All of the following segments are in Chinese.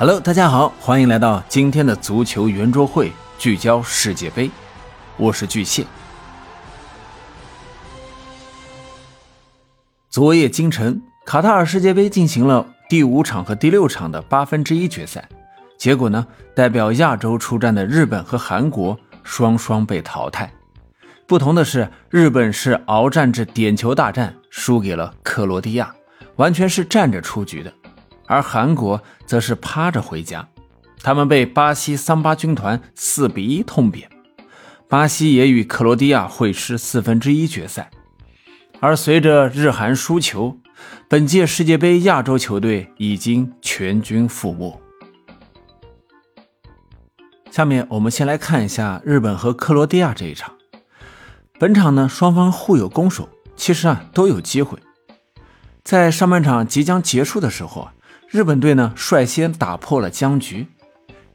Hello，大家好，欢迎来到今天的足球圆桌会，聚焦世界杯，我是巨蟹。昨夜今晨，卡塔尔世界杯进行了第五场和第六场的八分之一决赛，结果呢，代表亚洲出战的日本和韩国双双被淘汰。不同的是，日本是鏖战至点球大战，输给了克罗地亚，完全是站着出局的。而韩国则是趴着回家，他们被巴西桑巴军团四比一痛扁，巴西也与克罗地亚会师四分之一决赛。而随着日韩输球，本届世界杯亚洲球队已经全军覆没。下面我们先来看一下日本和克罗地亚这一场。本场呢，双方互有攻守，其实啊都有机会。在上半场即将结束的时候啊。日本队呢率先打破了僵局，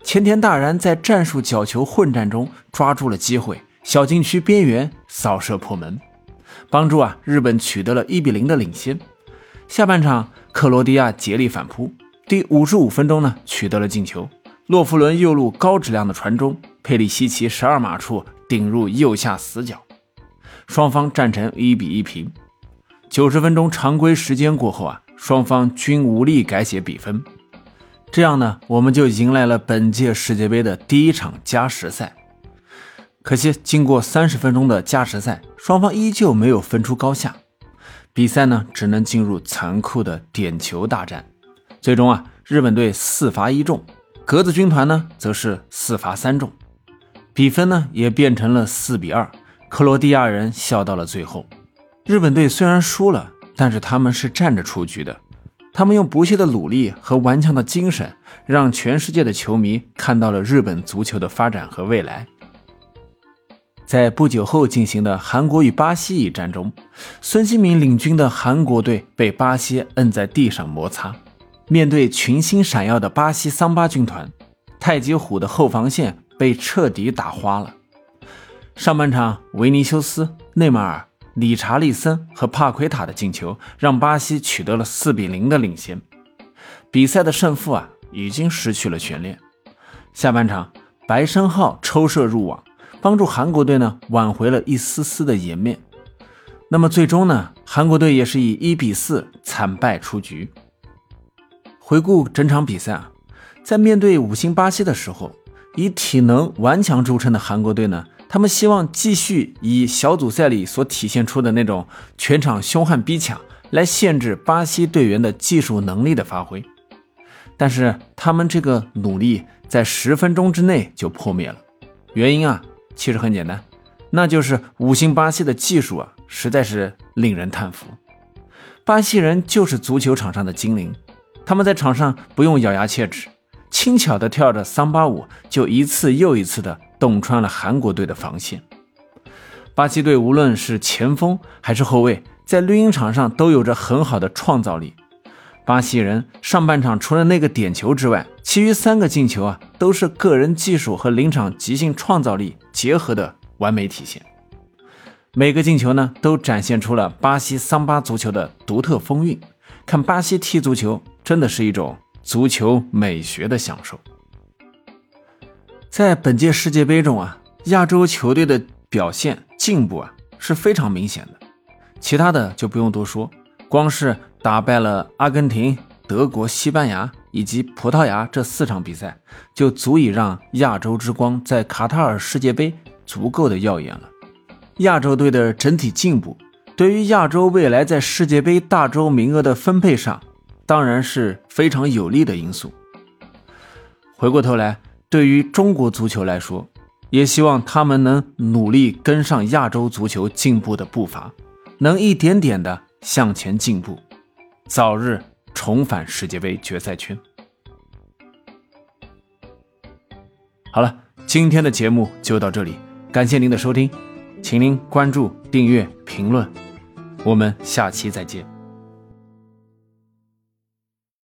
前田大然在战术角球混战中抓住了机会，小禁区边缘扫射破门，帮助啊日本取得了一比零的领先。下半场克罗地亚竭力反扑，第五十五分钟呢取得了进球，洛夫伦右路高质量的传中，佩里西奇十二码处顶入右下死角，双方战成一比一平。九十分钟常规时间过后啊。双方均无力改写比分，这样呢，我们就迎来了本届世界杯的第一场加时赛。可惜，经过三十分钟的加时赛，双方依旧没有分出高下，比赛呢只能进入残酷的点球大战。最终啊，日本队四罚一中，格子军团呢则是四罚三中，比分呢也变成了四比二。克罗地亚人笑到了最后，日本队虽然输了。但是他们是站着出局的，他们用不懈的努力和顽强的精神，让全世界的球迷看到了日本足球的发展和未来。在不久后进行的韩国与巴西一战中，孙兴民领军的韩国队被巴西摁在地上摩擦。面对群星闪耀的巴西桑巴军团，太极虎的后防线被彻底打花了。上半场，维尼修斯、内马尔。理查利森和帕奎塔的进球让巴西取得了四比零的领先，比赛的胜负啊已经失去了悬念。下半场，白申浩抽射入网，帮助韩国队呢挽回了一丝丝的颜面。那么最终呢，韩国队也是以一比四惨败出局。回顾整场比赛啊，在面对五星巴西的时候，以体能顽强著称的韩国队呢。他们希望继续以小组赛里所体现出的那种全场凶悍逼抢来限制巴西队员的技术能力的发挥，但是他们这个努力在十分钟之内就破灭了。原因啊，其实很简单，那就是五星巴西的技术啊，实在是令人叹服。巴西人就是足球场上的精灵，他们在场上不用咬牙切齿，轻巧地跳着桑巴舞，就一次又一次的。洞穿了韩国队的防线。巴西队无论是前锋还是后卫，在绿茵场上都有着很好的创造力。巴西人上半场除了那个点球之外，其余三个进球啊，都是个人技术和临场即兴创造力结合的完美体现。每个进球呢，都展现出了巴西桑巴足球的独特风韵。看巴西踢足球，真的是一种足球美学的享受。在本届世界杯中啊，亚洲球队的表现进步啊是非常明显的，其他的就不用多说，光是打败了阿根廷、德国、西班牙以及葡萄牙这四场比赛，就足以让亚洲之光在卡塔尔世界杯足够的耀眼了。亚洲队的整体进步，对于亚洲未来在世界杯大洲名额的分配上，当然是非常有利的因素。回过头来。对于中国足球来说，也希望他们能努力跟上亚洲足球进步的步伐，能一点点的向前进步，早日重返世界杯决赛圈。好了，今天的节目就到这里，感谢您的收听，请您关注、订阅、评论，我们下期再见。